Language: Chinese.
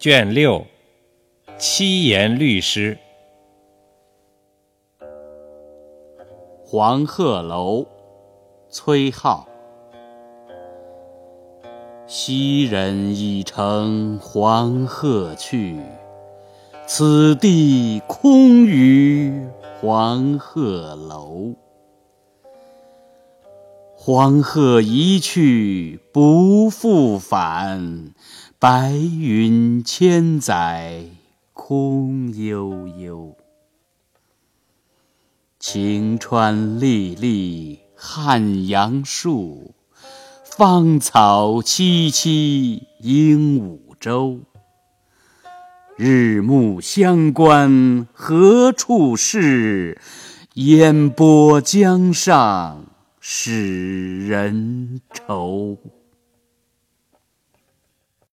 卷六，七言律诗。黄鹤楼，崔颢。昔人已乘黄鹤去，此地空余黄鹤楼。黄鹤一去不复返，白云千载空悠悠。晴川历历汉阳树，芳草萋萋鹦鹉洲。日暮乡关何处是？烟波江上。使人愁。